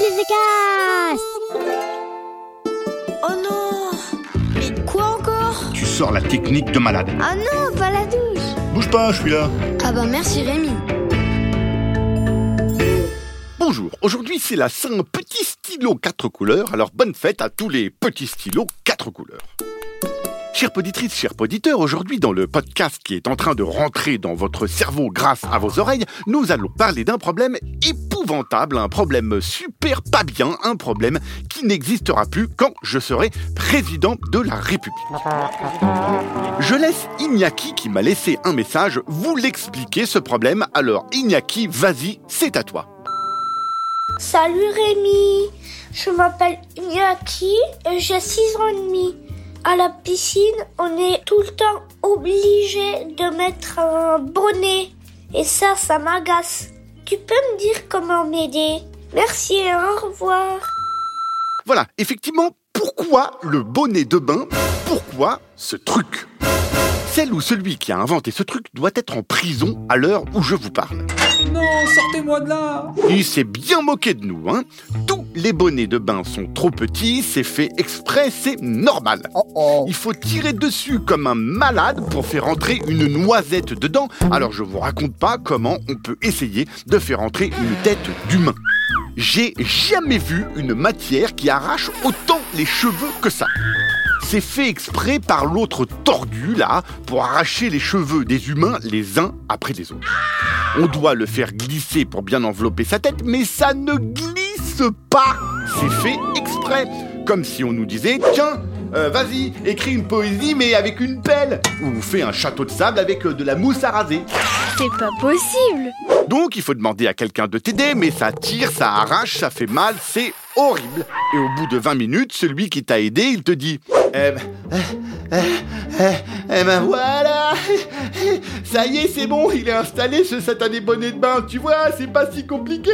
Philisecast Oh non. Mais quoi encore? Tu sors la technique de malade. Ah non, pas la douche. Bouge pas, je suis là. Ah bah merci Rémi. Bonjour, aujourd'hui c'est la Saint Petit Stylo 4 couleurs, alors bonne fête à tous les petits stylos 4 couleurs. Chères poditrices, chers poditeurs, aujourd'hui dans le podcast qui est en train de rentrer dans votre cerveau grâce à vos oreilles, nous allons parler d'un problème épouvantable, un problème super pas bien, un problème qui n'existera plus quand je serai président de la République. Je laisse Iñaki qui m'a laissé un message vous l'expliquer ce problème, alors Iñaki, vas-y, c'est à toi. Salut Rémi, je m'appelle Iñaki et j'ai 6 ans et demi. À la piscine, on est tout le temps obligé de mettre un bonnet et ça, ça m'agace. Tu peux me dire comment m'aider? Merci et au revoir. Voilà, effectivement, pourquoi le bonnet de bain? Pourquoi ce truc? Celle ou celui qui a inventé ce truc doit être en prison à l'heure où je vous parle. Non, sortez-moi de là Il s'est bien moqué de nous, hein Tous les bonnets de bain sont trop petits, c'est fait exprès, c'est normal. Il faut tirer dessus comme un malade pour faire entrer une noisette dedans. Alors je vous raconte pas comment on peut essayer de faire entrer une tête d'humain. J'ai jamais vu une matière qui arrache autant les cheveux que ça. C'est fait exprès par l'autre tordu là pour arracher les cheveux des humains les uns après les autres. On doit le faire glisser pour bien envelopper sa tête, mais ça ne glisse pas. C'est fait exprès. Comme si on nous disait, tiens, euh, vas-y, écris une poésie mais avec une pelle. Ou fais un château de sable avec euh, de la mousse à raser. C'est pas possible Donc il faut demander à quelqu'un de t'aider, mais ça tire, ça arrache, ça fait mal, c'est horrible. Et au bout de 20 minutes, celui qui t'a aidé, il te dit Eh ben, eh, eh, eh, ben voilà. Ça y est, c'est bon, il est installé ce satané bonnet de bain, tu vois, c'est pas si compliqué.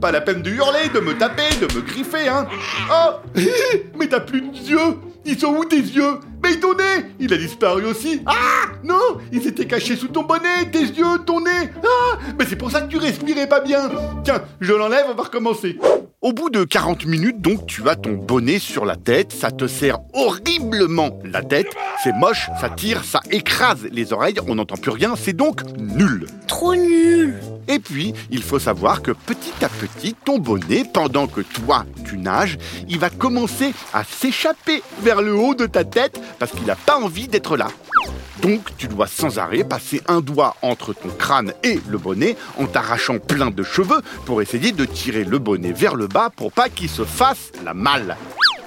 Pas la peine de hurler, de me taper, de me griffer, hein. Oh Mais t'as plus d'yeux Ils sont où tes yeux? Mais ton nez Il a disparu aussi. Ah Non Il s'était caché sous ton bonnet, tes yeux, ton nez. Ah Mais c'est pour ça que tu respirais pas bien. Tiens, je l'enlève, on va recommencer au bout de 40 minutes, donc, tu as ton bonnet sur la tête, ça te serre horriblement la tête, c'est moche, ça tire, ça écrase les oreilles, on n'entend plus rien, c'est donc nul. Trop nul. Et puis, il faut savoir que petit à petit, ton bonnet, pendant que toi, tu nages, il va commencer à s'échapper vers le haut de ta tête parce qu'il n'a pas envie d'être là. Donc, tu dois sans arrêt passer un doigt entre ton crâne et le bonnet en t'arrachant plein de cheveux pour essayer de tirer le bonnet vers le bas pour pas qu'il se fasse la malle.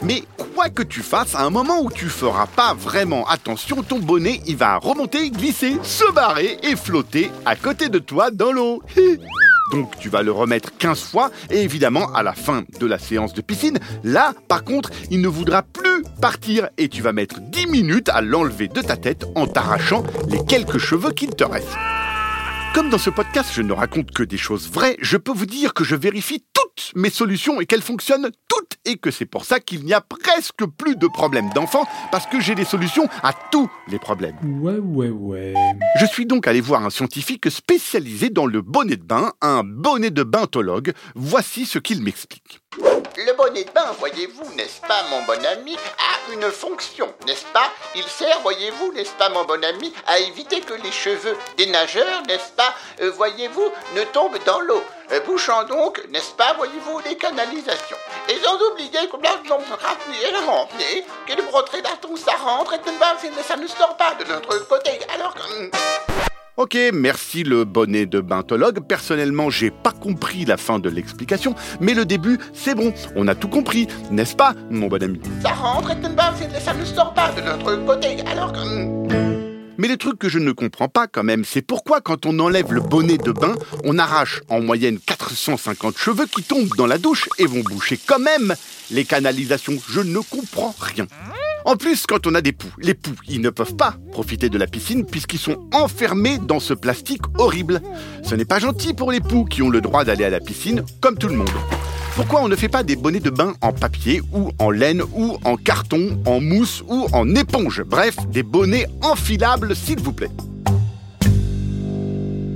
Mais que tu fasses, à un moment où tu feras pas vraiment attention, ton bonnet il va remonter, glisser, se barrer et flotter à côté de toi dans l'eau. Donc tu vas le remettre 15 fois et évidemment à la fin de la séance de piscine, là par contre il ne voudra plus partir et tu vas mettre 10 minutes à l'enlever de ta tête en t'arrachant les quelques cheveux qu'il te restent. Comme dans ce podcast je ne raconte que des choses vraies, je peux vous dire que je vérifie toutes mes solutions et qu'elles fonctionnent toutes et que c'est pour ça qu'il n'y a presque plus de problèmes d'enfants parce que j'ai des solutions à tous les problèmes. Ouais, ouais, ouais. Je suis donc allé voir un scientifique spécialisé dans le bonnet de bain, un bonnet de baintologue. Voici ce qu'il m'explique. Le bonnet de bain, voyez-vous, n'est-ce pas, mon bon ami, a une fonction, n'est-ce pas? Il sert, voyez-vous, n'est-ce pas, mon bon ami, à éviter que les cheveux des nageurs, n'est-ce pas, euh, voyez-vous, ne tombent dans l'eau, euh, bouchant donc, n'est-ce pas, voyez-vous, les canalisations. Et sans oublier que remplir, la remplir, que le broderie d'arton, ça rentre et ça ne sort pas de notre côté, alors que... Ok, merci le bonnet de baintologue. Personnellement, j'ai pas compris la fin de l'explication, mais le début, c'est bon. On a tout compris, n'est-ce pas, mon bon ami? Ça rentre et ça ne sort pas de notre côté, alors que... Mais le truc que je ne comprends pas quand même, c'est pourquoi quand on enlève le bonnet de bain, on arrache en moyenne 450 cheveux qui tombent dans la douche et vont boucher quand même les canalisations. Je ne comprends rien. En plus, quand on a des poux, les poux, ils ne peuvent pas profiter de la piscine puisqu'ils sont enfermés dans ce plastique horrible. Ce n'est pas gentil pour les poux qui ont le droit d'aller à la piscine comme tout le monde. Pourquoi on ne fait pas des bonnets de bain en papier ou en laine ou en carton, en mousse ou en éponge? Bref, des bonnets enfilables s'il vous plaît.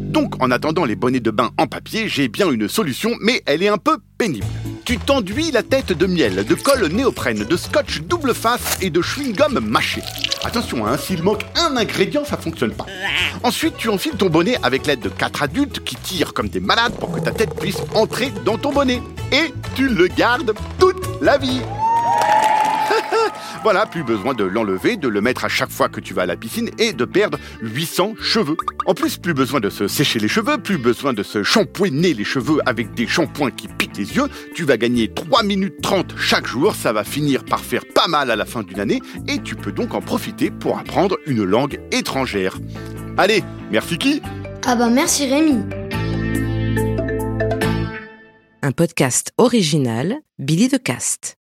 Donc en attendant les bonnets de bain en papier, j'ai bien une solution, mais elle est un peu pénible. Tu t'enduis la tête de miel, de colle néoprène, de scotch double face et de chewing-gum mâché. Attention, hein, s'il manque un ingrédient, ça fonctionne pas. Ensuite, tu enfiles ton bonnet avec l'aide de quatre adultes qui tirent comme des malades pour que ta tête puisse entrer dans ton bonnet. Et tu le gardes toute la vie. Voilà, plus besoin de l'enlever, de le mettre à chaque fois que tu vas à la piscine et de perdre 800 cheveux. En plus, plus besoin de se sécher les cheveux, plus besoin de se shampouiner les cheveux avec des shampoings qui piquent les yeux. Tu vas gagner 3 minutes 30 chaque jour, ça va finir par faire pas mal à la fin d'une année et tu peux donc en profiter pour apprendre une langue étrangère. Allez, merci qui Ah bah merci Rémi. Un podcast original, Billy de Cast.